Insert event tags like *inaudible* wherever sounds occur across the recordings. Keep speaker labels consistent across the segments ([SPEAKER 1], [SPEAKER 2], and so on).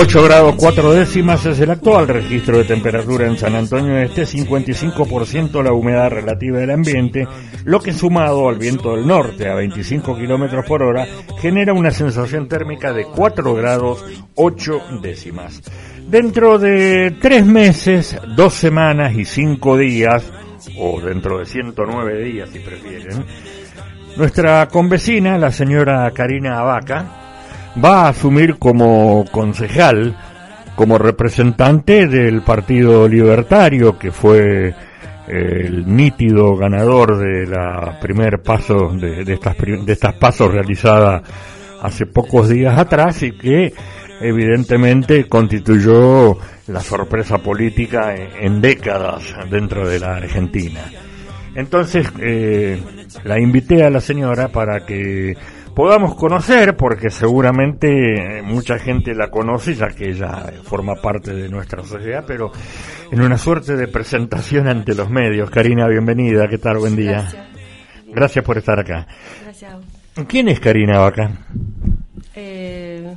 [SPEAKER 1] 8 grados 4 décimas es el actual registro de temperatura en San Antonio Este, 55% la humedad relativa del ambiente, lo que sumado al viento del norte a 25 kilómetros por hora genera una sensación térmica de 4 grados 8 décimas. Dentro de tres meses, dos semanas y cinco días, o dentro de 109 días si prefieren, nuestra convecina, la señora Karina Abaca, va a asumir como concejal, como representante del Partido Libertario, que fue eh, el nítido ganador de la primer paso de, estas de estas pasos realizadas hace pocos días atrás y que evidentemente constituyó la sorpresa política en, décadas dentro de la Argentina. Entonces eh, la invité a la señora para que podamos conocer, porque seguramente mucha gente la conoce, ya que ella forma parte de nuestra sociedad, pero en una suerte de presentación ante los medios. Karina, bienvenida, ¿qué tal? Buen día. Gracias, por estar acá. Gracias. ¿Quién es Karina Vaca?
[SPEAKER 2] Eh,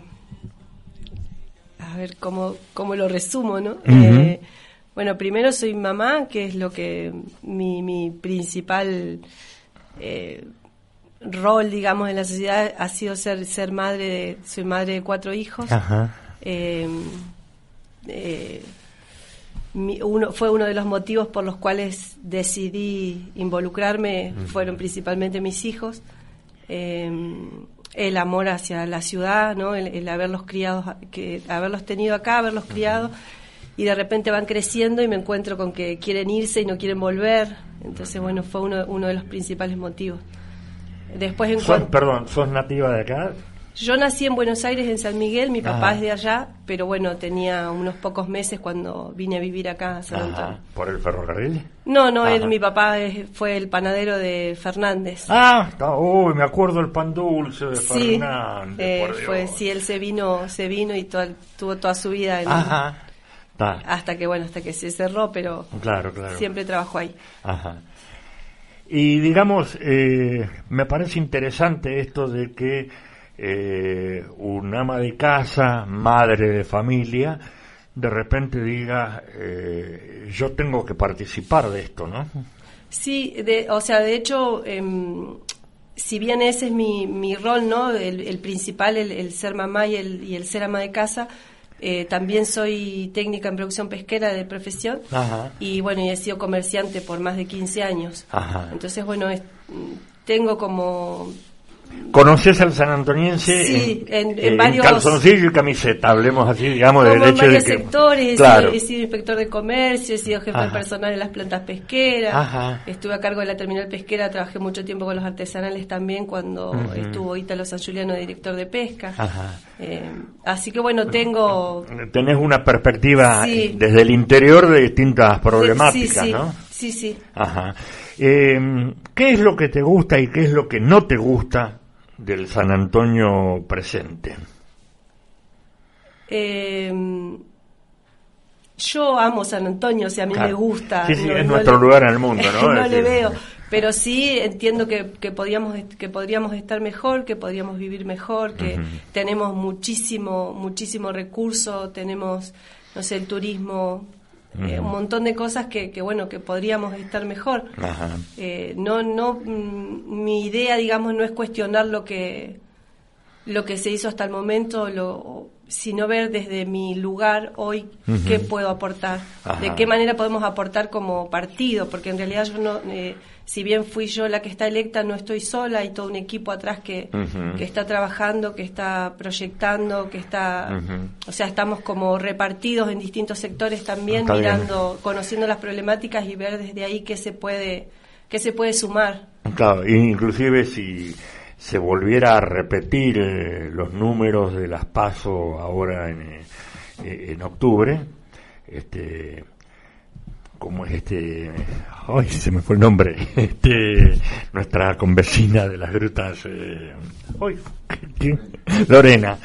[SPEAKER 2] a ver, ¿cómo, cómo lo resumo, no? Eh, bueno, primero soy mamá, que es lo que mi, mi principal... Eh, rol, digamos, en la sociedad ha sido ser, ser madre, de, soy madre de cuatro hijos. Eh, eh, uno, fue uno de los motivos por los cuales decidí involucrarme, fueron principalmente mis hijos. Eh, el amor hacia la ciudad, ¿no? el, haberlos criado, que, haberlos tenido acá, haberlos criado, y de repente van creciendo y me encuentro con que quieren irse y no quieren volver. Entonces, bueno, fue uno, uno de los principales motivos. Después
[SPEAKER 1] en Perdón, ¿sos nativa de acá?
[SPEAKER 2] Yo nací en Buenos Aires, en San Miguel, mi papá es de allá, pero bueno, tenía unos pocos meses cuando vine a vivir acá a San Antonio.
[SPEAKER 1] ¿Por el ferrocarril?
[SPEAKER 2] No, no, él, mi papá fue el panadero de Fernández.
[SPEAKER 1] Ah, uy, me acuerdo el pan dulce de Fernández.
[SPEAKER 2] Eh, fue, sí, él se vino, se vino y tuvo toda su vida en, Ajá. hasta que bueno, hasta que se cerró, pero
[SPEAKER 1] claro, claro.
[SPEAKER 2] siempre trabajó ahí.
[SPEAKER 1] Ajá. Y digamos, eh, me parece interesante esto de que eh, un ama de casa, madre de familia, de repente diga, eh, yo tengo que participar de esto, ¿no?
[SPEAKER 2] Sí, de, o sea, de hecho, em, si bien ese es mi, mi rol, ¿no? El, principal, el, ser mamá y el, y el ser ama de casa, eh, también soy técnica en producción pesquera de profesión y bueno, y he sido comerciante por más de 15 años. Entonces, bueno, tengo como
[SPEAKER 1] ¿Conoces al San Antoniense?
[SPEAKER 2] Sí, en, en, varios...
[SPEAKER 1] calzoncillo y camiseta, hablemos así, digamos,
[SPEAKER 2] del
[SPEAKER 1] hecho
[SPEAKER 2] de que... sectores, he, sido, inspector de comercio, he sido jefe de personal en las plantas pesqueras, estuve a cargo de la terminal pesquera, trabajé mucho tiempo con los artesanales también cuando estuvo Ítalo San Juliano, director de pesca. Eh, así que bueno, tengo...
[SPEAKER 1] Tenés una perspectiva desde el interior de distintas problemáticas, ¿no?
[SPEAKER 2] Sí, sí.
[SPEAKER 1] Ajá. Eh, ¿Qué es lo que te gusta y qué es lo que no te gusta del San Antonio presente?
[SPEAKER 2] Eh, yo amo San Antonio, o sea, a mí me gusta.
[SPEAKER 1] Sí, sí, es nuestro lugar en el mundo, *laughs* ¿no?
[SPEAKER 2] no le veo, pero sí entiendo que, que, podríamos, que podríamos estar mejor, que podríamos vivir mejor, que tenemos muchísimo, muchísimo recurso, tenemos, no sé, el turismo, eh, un montón de cosas que, que, bueno que podríamos estar mejor. Eh, no no mm, mi idea digamos no es cuestionar lo que lo que se hizo hasta el momento lo sino ver desde mi lugar hoy qué puedo aportar de qué manera podemos aportar como partido porque en realidad yo no eh, si bien fui yo la que está electa, no estoy sola, hay todo un equipo atrás que, que está trabajando, que está proyectando, que está, o sea, estamos como repartidos en distintos sectores también, mirando, conociendo las problemáticas y ver desde ahí qué se puede, qué se puede sumar.
[SPEAKER 1] Claro, inclusive si se volviera a repetir eh, los números de las PASO ahora en, eh, en octubre, este, como es este, ay, se me fue el nombre, este, nuestra convecina de las grutas, eh, Lorena,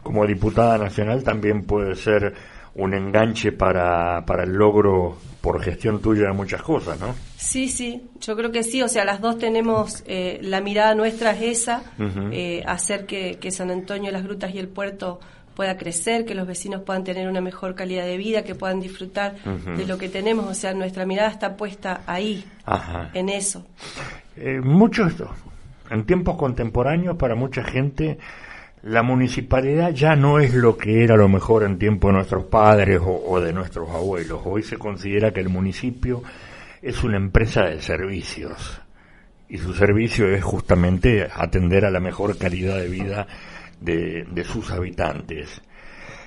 [SPEAKER 1] como diputada nacional también puede ser un enganche para, para el logro por gestión tuya de muchas cosas, ¿no?
[SPEAKER 2] Sí, sí, yo creo que sí, o sea, las dos tenemos, eh, la mirada nuestra es esa, eh, hacer que, que San Antonio, las grutas y el puerto pueda crecer, que los vecinos puedan tener una mejor calidad de vida, que puedan disfrutar de lo que tenemos. O sea, nuestra mirada está puesta ahí, en eso.
[SPEAKER 1] Eh, muchos, en tiempos contemporáneos, para mucha gente, la municipalidad ya no es lo que era a lo mejor en tiempo de nuestros padres o, de nuestros abuelos. Hoy se considera que el municipio es una empresa de servicios y su servicio es justamente atender a la mejor calidad de vida de, sus habitantes.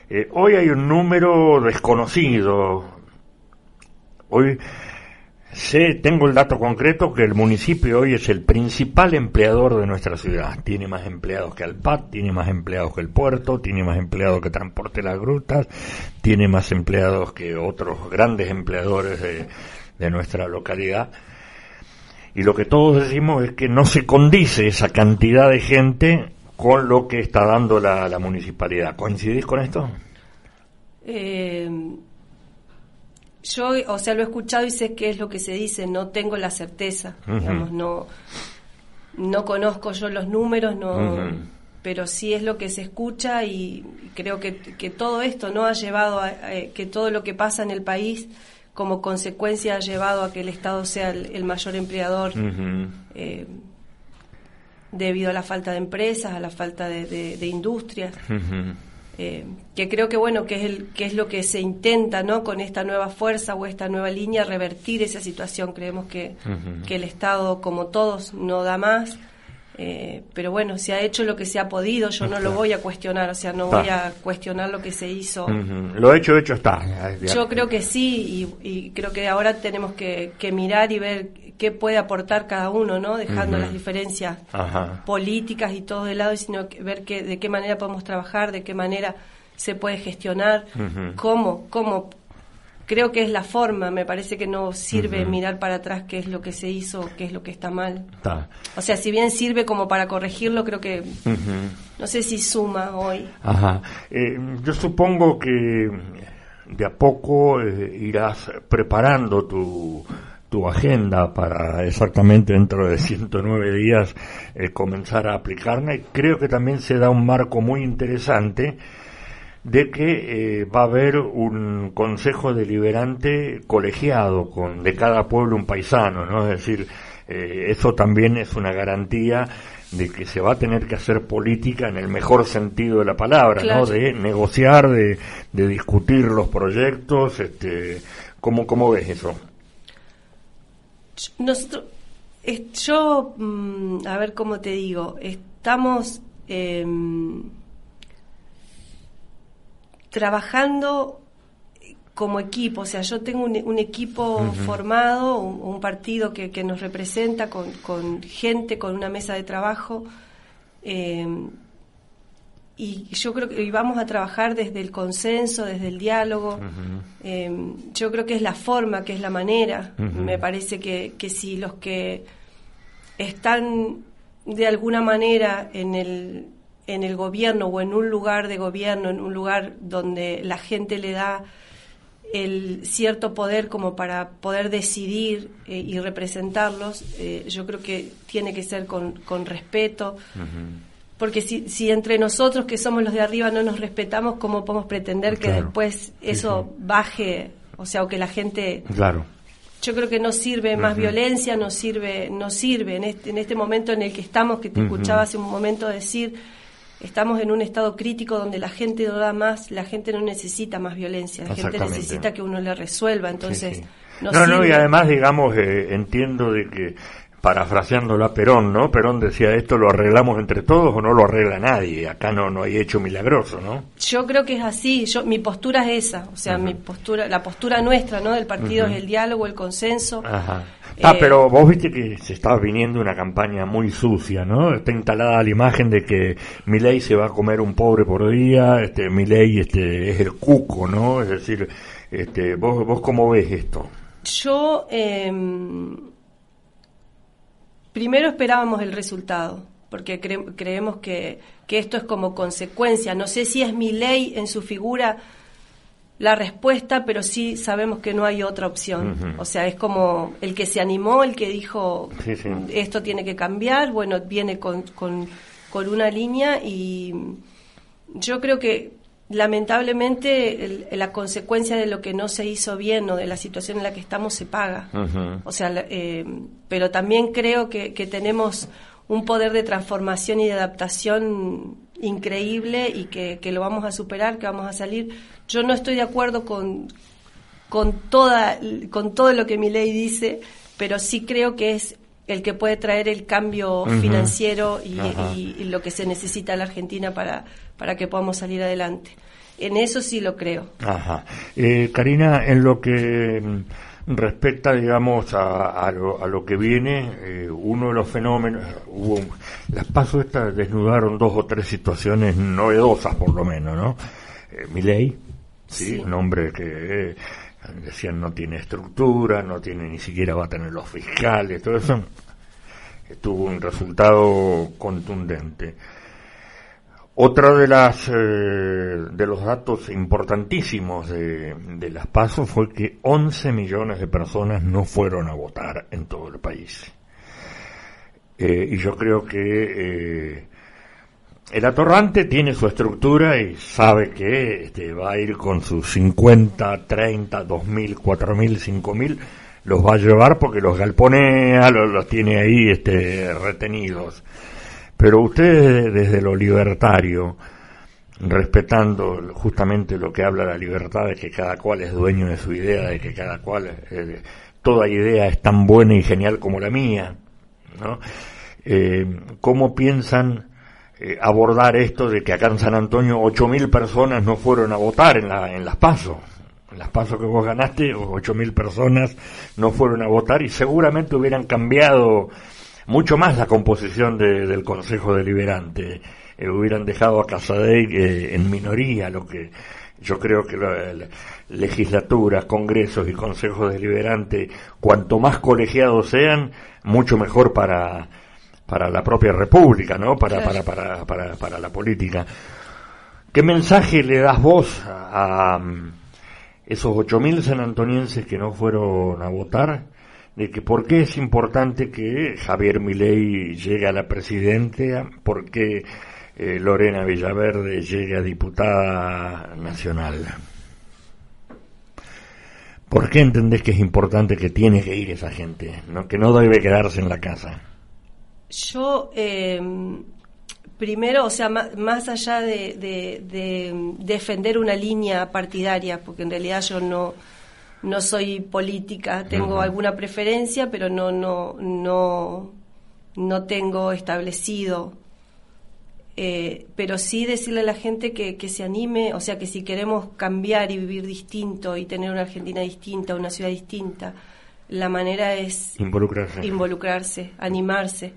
[SPEAKER 1] Eh, hoy hay un número desconocido. Hoy Sé, tengo el dato concreto que el municipio hoy es el principal empleador de nuestra ciudad. Tiene más empleados que Alpat, tiene más empleados que el puerto, tiene más empleados que Transporte Las Grutas, tiene más empleados que otros grandes empleadores de, nuestra localidad. Y lo que todos decimos es que no se condice esa cantidad de gente con lo que está dando la, la municipalidad. ¿Coincidís con esto?
[SPEAKER 2] Eh yo, o sea, lo he escuchado y sé qué es lo que se dice, no tengo la certeza, digamos, no, no conozco yo los números, no, pero sí es lo que se escucha y creo que, que todo esto no ha llevado a, que todo lo que pasa en el país como consecuencia ha llevado a que el Estado sea el, mayor empleador eh, debido a la falta de empresas, a la falta de, de, industrias. Eh, que creo que bueno que es el que es lo que se intenta no con esta nueva fuerza o esta nueva línea revertir esa situación. Creemos que, que el Estado como todos no da más eh, pero bueno se ha hecho lo que se ha podido yo no lo voy a cuestionar o sea no voy a cuestionar lo que se hizo.
[SPEAKER 1] Lo hecho hecho está.
[SPEAKER 2] Yo creo que sí y, creo que ahora tenemos que, que mirar y ver qué puede aportar cada uno, ¿no? Dejando las diferencias políticas y todo de lado, sino ver que, de qué manera podemos trabajar, de qué manera se puede gestionar, cómo, cómo. Creo que es la forma, me parece que no sirve mirar para atrás qué es lo que se hizo, qué es lo que está mal. O sea, si bien sirve como para corregirlo, creo que no sé si suma hoy.
[SPEAKER 1] Ajá. Eh, yo supongo que de a poco eh, irás preparando tu tu agenda para exactamente dentro de 109 días eh, comenzar a aplicarla y creo que también se da un marco muy interesante de que eh, va a haber un consejo deliberante colegiado con de cada pueblo un paisano, ¿no? Es decir, eh, eso también es una garantía de que se va a tener que hacer política en el mejor sentido de la palabra, ¿no? De negociar, de, de discutir los proyectos, este, ¿cómo, cómo ves eso?
[SPEAKER 2] Nosotros, yo, mm, a ver cómo te digo, estamos em, trabajando como equipo, o sea, yo tengo un, equipo formado, un, partido que, que, nos representa con, con, gente, con una mesa de trabajo. Eh, y yo creo que vamos a trabajar desde el consenso, desde el diálogo. Em, yo creo que es la forma, que es la manera. Me parece que, que si los que están de alguna manera en el, en el gobierno o en un lugar de gobierno, en un lugar donde la gente le da el cierto poder como para poder decidir eh, y representarlos, eh, yo creo que tiene que ser con, con respeto. Porque si, si entre nosotros que somos los de arriba no nos respetamos, ¿cómo podemos pretender que después eso baje? O sea, o que la gente...
[SPEAKER 1] Claro.
[SPEAKER 2] Yo creo que no sirve más violencia, no sirve, no sirve. En este, en este momento en el que estamos, que te escuchaba hace un momento decir, estamos en un estado crítico donde la gente no da más, la gente no necesita más violencia, la gente necesita que uno le resuelva, entonces...
[SPEAKER 1] No, no, y además, digamos, eh, entiendo de que parafraseándolo a Perón, ¿no? Perón decía, esto lo arreglamos entre todos o no lo arregla nadie, acá no, no hay hecho milagroso, ¿no?
[SPEAKER 2] Yo creo que es así, yo, mi postura es esa, o sea, mi postura, la postura nuestra, ¿no? Del partido es el diálogo, el consenso.
[SPEAKER 1] Ajá. Ah, eh, pero vos viste que se estaba viniendo una campaña muy sucia, ¿no? Está instalada la imagen de que Milei se va a comer un pobre por día, este Milei este, es el cuco, ¿no? Es decir, este, vos, vos cómo ves esto?
[SPEAKER 2] Yo... Eh, Primero esperábamos el resultado, porque creemos que, esto es como consecuencia. No sé si es mi ley en su figura la respuesta, pero sí sabemos que no hay otra opción. O sea, es como el que se animó, el que dijo esto tiene que cambiar, bueno, viene con, con, con una línea y yo creo que lamentablemente la consecuencia de lo que no se hizo bien o de la situación en la que estamos se paga. O sea, eh, pero también creo que, tenemos un poder de transformación y de adaptación increíble y que, lo vamos a superar, que vamos a salir. Yo no estoy de acuerdo con, con, toda, con todo lo que mi ley dice, pero sí creo que es el que puede traer el cambio financiero y, lo que se necesita en la Argentina para, para que podamos salir adelante. En eso sí lo creo.
[SPEAKER 1] Ajá. Eh, Karina, en lo que mm, respecta, digamos, a, lo, que viene, eh, uno de los fenómenos, hubo, las pasos estas desnudaron dos o tres situaciones novedosas, por lo menos, ¿no? Eh, Miley, ¿sí? un hombre que decían no tiene estructura, no tiene ni siquiera va a tener los fiscales, todo eso tuvo un resultado contundente. Otra de las eh, de los datos importantísimos de, las pasos fue que 11 millones de personas no fueron a votar en todo el país. Eh, y yo creo que eh, el atorrante tiene su estructura y sabe que este, va a ir con sus 50, 30, 2.000, 4.000, 5.000, los va a llevar porque los galponea, los, los tiene ahí este, retenidos. Pero ustedes desde lo libertario, respetando justamente lo que habla la libertad de que cada cual es dueño de su idea, de que cada cual, eh, toda idea es tan buena y genial como la mía, ¿no? Eh, ¿Cómo piensan eh, abordar esto de que acá en San Antonio 8.000 personas no fueron a votar en, la, en las pasos. En las pasos que vos ganaste, 8.000 personas no fueron a votar y seguramente hubieran cambiado mucho más la composición del Consejo Deliberante. Eh, hubieran dejado a Casadei eh, en minoría, lo que yo creo que legislaturas, congresos y consejos deliberantes, cuanto más colegiados sean, mucho mejor para para la propia república, ¿no? Para, para, para, para, para la política. ¿Qué mensaje le das vos a, esos 8.000 sanantonienses que no fueron a votar? De que por qué es importante que Javier Milei llegue a la presidencia, por qué eh, Lorena Villaverde llegue a diputada nacional. ¿Por qué entendés que es importante que tiene que ir esa gente, ¿no? que no debe quedarse en la casa?
[SPEAKER 2] Yo, em, primero, o sea, más, allá de, defender una línea partidaria, porque en realidad yo no, no soy política, tengo alguna preferencia, pero no, no, no, no tengo establecido. Eh, pero sí decirle a la gente que, que, se anime, o sea, que si queremos cambiar y vivir distinto y tener una Argentina distinta, una ciudad distinta, la manera es
[SPEAKER 1] involucrarse,
[SPEAKER 2] involucrarse animarse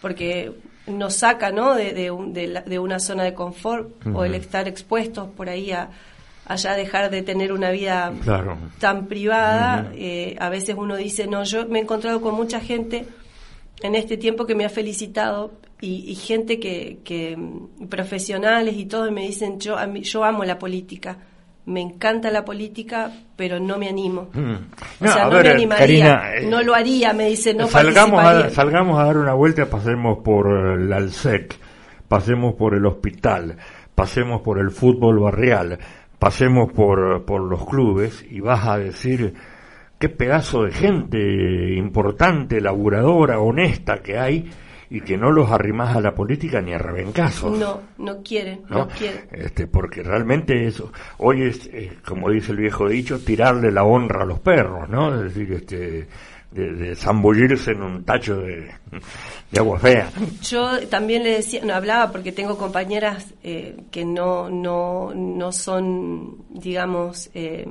[SPEAKER 2] porque nos saca ¿no? de, de, una zona de confort o el estar expuestos por ahí a allá dejar de tener una vida tan privada. Eh, a veces uno dice, no, yo me he encontrado con mucha gente en este tiempo que me ha felicitado y, gente que, que profesionales y todos me dicen, yo, yo amo la política me encanta la política, pero no me animo. Mm. o sea, no me animaría, eh, no lo haría, me dice, no
[SPEAKER 1] salgamos a, salgamos a dar una vuelta, pasemos por el Alsec, pasemos por el hospital, pasemos por el fútbol barrial, pasemos por, por los clubes y vas a decir qué pedazo de gente importante, laburadora, honesta que hay y que no los arrimas a la política ni a rebencazos.
[SPEAKER 2] No, no quieren, no, quieren.
[SPEAKER 1] Este, porque realmente eso, hoy es, eh, como dice el viejo dicho, tirarle la honra a los perros, ¿no? Es decir, este, de, zambullirse en un tacho de, agua fea.
[SPEAKER 2] Yo también le decía, no hablaba porque tengo compañeras eh, que no, no, no son, digamos, eh,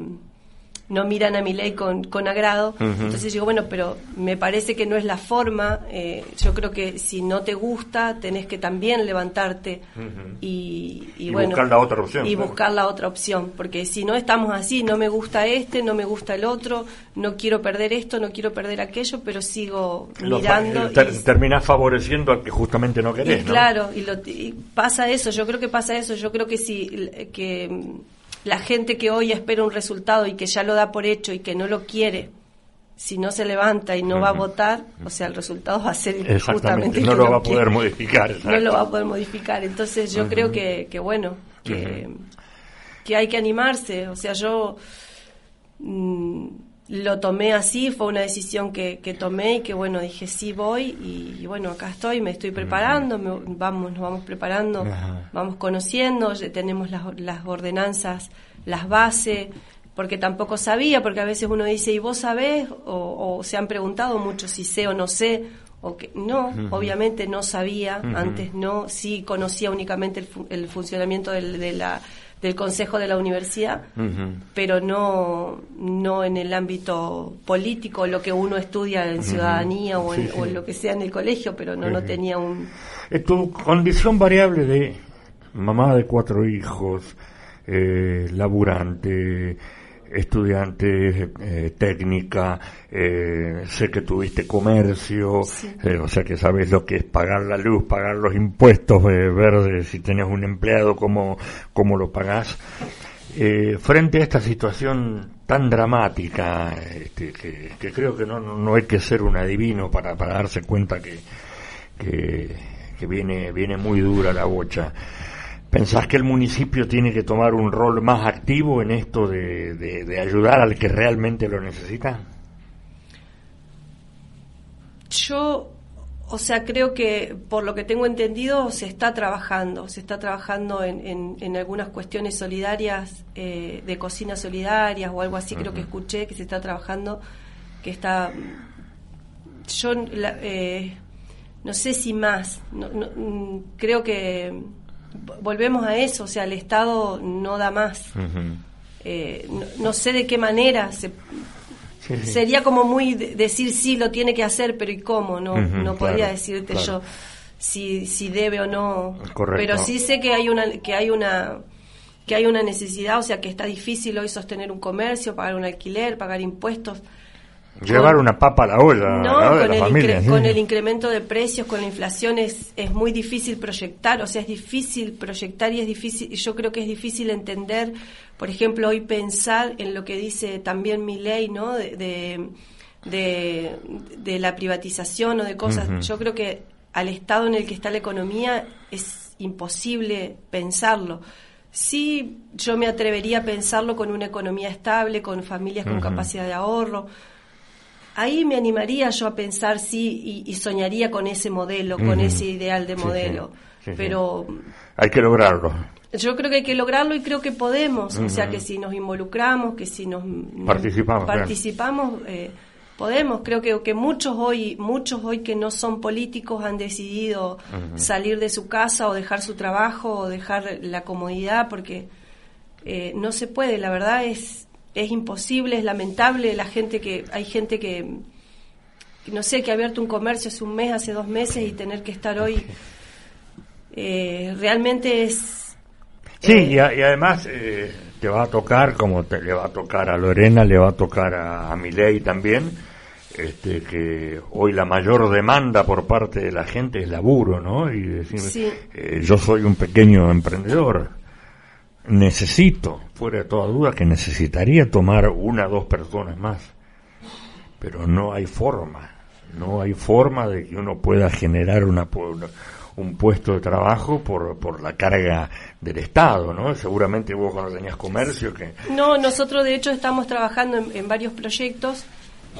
[SPEAKER 2] no miran a mi ley con, con agrado. Entonces digo, bueno, pero me parece que no es la forma. Eh, yo creo que si no te gusta, tenés que también levantarte y, y, bueno,
[SPEAKER 1] buscar la otra opción.
[SPEAKER 2] Y buscar la otra opción. Porque si no estamos así, no me gusta este, no me gusta el otro, no quiero perder esto, no quiero perder aquello, pero sigo mirando.
[SPEAKER 1] y, terminás favoreciendo al que justamente no querés.
[SPEAKER 2] Claro, y, lo, y pasa eso, yo creo que pasa eso. Yo creo que si. Que, la gente que hoy espera un resultado y que ya lo da por hecho y que no lo quiere, si no se levanta y no va a votar, o sea, el resultado va a ser justamente
[SPEAKER 1] no lo va a poder modificar.
[SPEAKER 2] No lo va a poder modificar. Entonces yo creo que, que bueno, que que hay que animarse. O sea, yo mm, lo tomé así, fue una decisión que, que, tomé y que bueno, dije sí voy y, bueno, acá estoy, me estoy preparando, vamos, nos vamos preparando, vamos conociendo, tenemos las, las ordenanzas, las bases, porque tampoco sabía, porque a veces uno dice, ¿y vos sabés? O, se han preguntado mucho si sé o no sé, o que no, obviamente no sabía, antes no, sí conocía únicamente el, funcionamiento del, de la, del consejo de la universidad, pero no, no en el ámbito político, lo que uno estudia en ciudadanía o, en, lo que sea en el colegio, pero no, no tenía un...
[SPEAKER 1] Tu condición variable de mamá de cuatro hijos, eh, laburante, estudiante eh, técnica, eh, sé que tuviste comercio, eh, o sea que sabes lo que es pagar la luz, pagar los impuestos, ver si tenés un empleado, cómo, cómo lo pagás. frente a esta situación tan dramática, este, que, creo que no, no, hay que ser un adivino para, para darse cuenta que, que, que viene, viene muy dura la bocha. ¿Pensás que el municipio tiene que tomar un rol más activo en esto de, ayudar al que realmente lo necesita?
[SPEAKER 2] Yo, o sea, creo que por lo que tengo entendido se está trabajando, se está trabajando en, algunas cuestiones solidarias, eh, de cocina solidarias o algo así, creo que escuché que se está trabajando, que está... Yo eh, no sé si más, mm, creo que volvemos a eso, o sea, el Estado no da más. Eh, no, sé de qué manera se, sería como muy decir sí lo tiene que hacer, pero ¿y cómo? No, no podría decirte yo si, si debe o no. Pero sí sé que hay una que hay una que hay una necesidad, o sea, que está difícil hoy sostener un comercio, pagar un alquiler, pagar impuestos.
[SPEAKER 1] Llevar una papa a la olla.
[SPEAKER 2] No, con, el con el incremento de precios, con la inflación es, es muy difícil proyectar, o sea, es difícil proyectar y es difícil, yo creo que es difícil entender, por ejemplo, hoy pensar en lo que dice también mi ley, ¿no? De, de, la privatización o de cosas. Yo creo que al estado en el que está la economía es imposible pensarlo. Sí, yo me atrevería a pensarlo con una economía estable, con familias con capacidad de ahorro, ahí me animaría yo a pensar sí y, soñaría con ese modelo, con ese ideal de modelo. Pero
[SPEAKER 1] hay que lograrlo.
[SPEAKER 2] Yo creo que hay que lograrlo y creo que podemos, o sea que si nos involucramos, que si nos
[SPEAKER 1] participamos,
[SPEAKER 2] participamos eh, podemos. Creo que, que muchos hoy, muchos hoy que no son políticos han decidido salir de su casa o dejar su trabajo o dejar la comodidad porque eh, no se puede. La verdad es es imposible, es lamentable la gente que hay gente que no sé que ha abierto un comercio hace un mes, hace dos meses y tener que estar hoy eh, realmente es
[SPEAKER 1] sí eh, y, además eh, te va a tocar como te, le va a tocar a Lorena, le va a tocar a, a Milei también este, que hoy la mayor demanda por parte de la gente es laburo, ¿no? Y decir, yo soy un pequeño emprendedor necesito, fuera de toda duda, que necesitaría tomar una o dos personas más, pero no hay forma, no hay forma de que uno pueda generar una, un puesto de trabajo por, por la carga del Estado, ¿no? Seguramente vos cuando tenías comercio que...
[SPEAKER 2] No, nosotros de hecho estamos trabajando en, varios proyectos,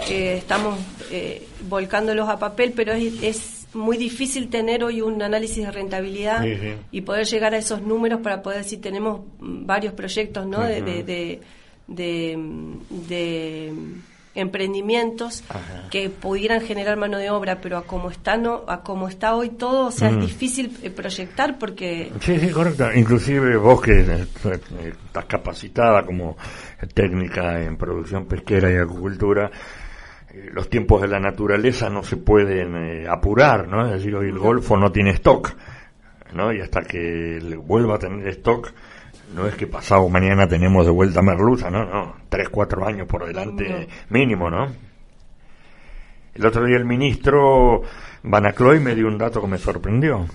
[SPEAKER 2] eh, estamos eh, volcándolos a papel, pero es muy difícil tener hoy un análisis de rentabilidad y poder llegar a esos números para poder decir tenemos varios proyectos ¿no? de, de, emprendimientos que pudieran generar mano de obra, pero a como está no, a como está hoy todo, o sea, es difícil eh, proyectar porque
[SPEAKER 1] Sí, sí, correcto. Inclusive vos que estás capacitada como técnica en producción pesquera y acuicultura, eh, los tiempos de la naturaleza no se pueden eh, apurar, ¿no? Es decir, hoy el Golfo no tiene stock, ¿no? Y hasta que vuelva a tener stock, no es que pasado mañana tenemos de vuelta merluza, ¿no? No, tres, cuatro años por delante mínimo, ¿no? El otro día el ministro Banacloy me dio un dato que me sorprendió.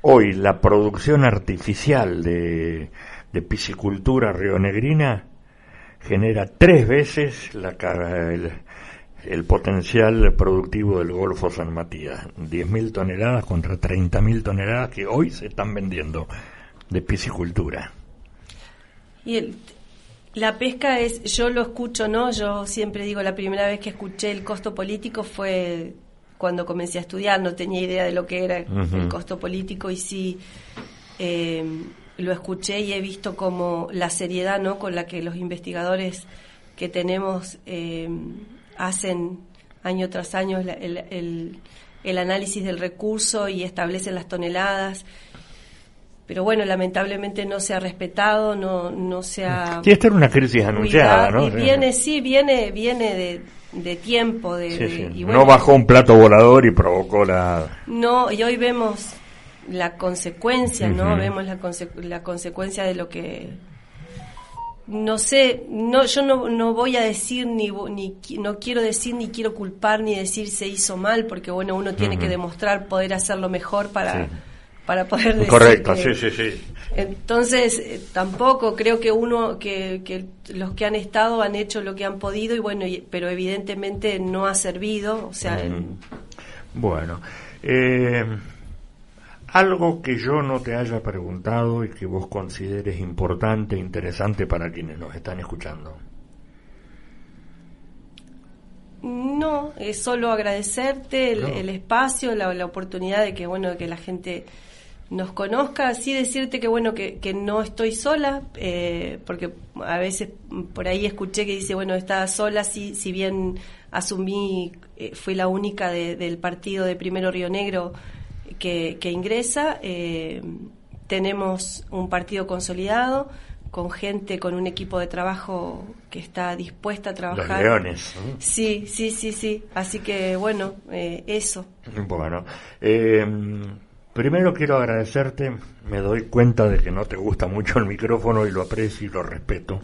[SPEAKER 1] Hoy la producción artificial de, de piscicultura rionegrina genera tres veces la, el, el potencial productivo del Golfo San Matías. 10.000 toneladas contra 30.000 toneladas que hoy se están vendiendo de piscicultura.
[SPEAKER 2] Y el, la pesca es, yo lo escucho, ¿no? Yo siempre digo, la primera vez que escuché el costo político fue cuando comencé a estudiar, no tenía idea de lo que era el costo político y sí eh, lo escuché y he visto como la seriedad, ¿no? Con la que los investigadores que tenemos eh, hacen año tras año el, el análisis del recurso y establecen las toneladas pero bueno, lamentablemente no se ha respetado, no, no se ha...
[SPEAKER 1] Sí, esta era una crisis anunciada, ¿no?
[SPEAKER 2] Viene, sí, viene, viene de, tiempo. De,
[SPEAKER 1] no bajó un plato volador y provocó la...
[SPEAKER 2] No, y hoy vemos la consecuencia, ¿no? Vemos la, la consecuencia de lo que... No sé, no, yo no, no voy a decir ni, ni no quiero decir ni quiero culpar ni decir se hizo mal porque bueno uno tiene que demostrar poder hacerlo mejor para para poder decir
[SPEAKER 1] Correcto, sí, sí, sí.
[SPEAKER 2] Entonces, eh, tampoco creo que uno, que, que, los que han estado han hecho lo que han podido y bueno, pero evidentemente no ha servido, o sea...
[SPEAKER 1] Bueno, eh, algo que yo no te haya preguntado y que vos consideres importante, interesante para quienes nos están escuchando.
[SPEAKER 2] No, es solo agradecerte el, espacio, la, la, oportunidad de que bueno que la gente nos conozca, así decirte que bueno, que, que no estoy sola, eh, porque a veces por ahí escuché que dice, bueno, estaba sola, si, si bien asumí, eh, fui la única del partido de Primero Río Negro que, que ingresa, eh, tenemos un partido consolidado, con gente, con un equipo de trabajo que está dispuesta a trabajar.
[SPEAKER 1] Los leones.
[SPEAKER 2] Sí, sí, sí, sí. Así que bueno, eso.
[SPEAKER 1] Bueno, eh, Primero quiero agradecerte, me doy cuenta de que no te gusta mucho el micrófono y lo aprecio y lo respeto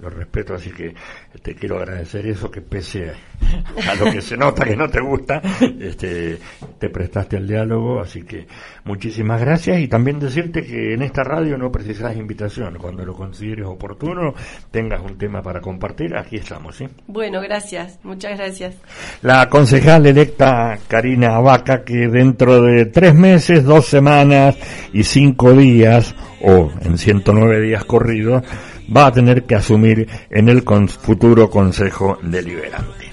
[SPEAKER 1] lo respeto, así que te quiero agradecer eso, que pese a, lo que se nota que no te gusta, este, te prestaste al diálogo, así que muchísimas gracias y también decirte que en esta radio no precisas invitación, cuando lo consideres oportuno, tengas un tema para compartir, aquí estamos, ¿sí?
[SPEAKER 2] Bueno, gracias, muchas gracias.
[SPEAKER 1] La concejal electa Karina Abaca, que dentro de tres meses, dos semanas y cinco días, o en 109 días corridos, va a tener que asumir en el futuro Consejo Deliberante.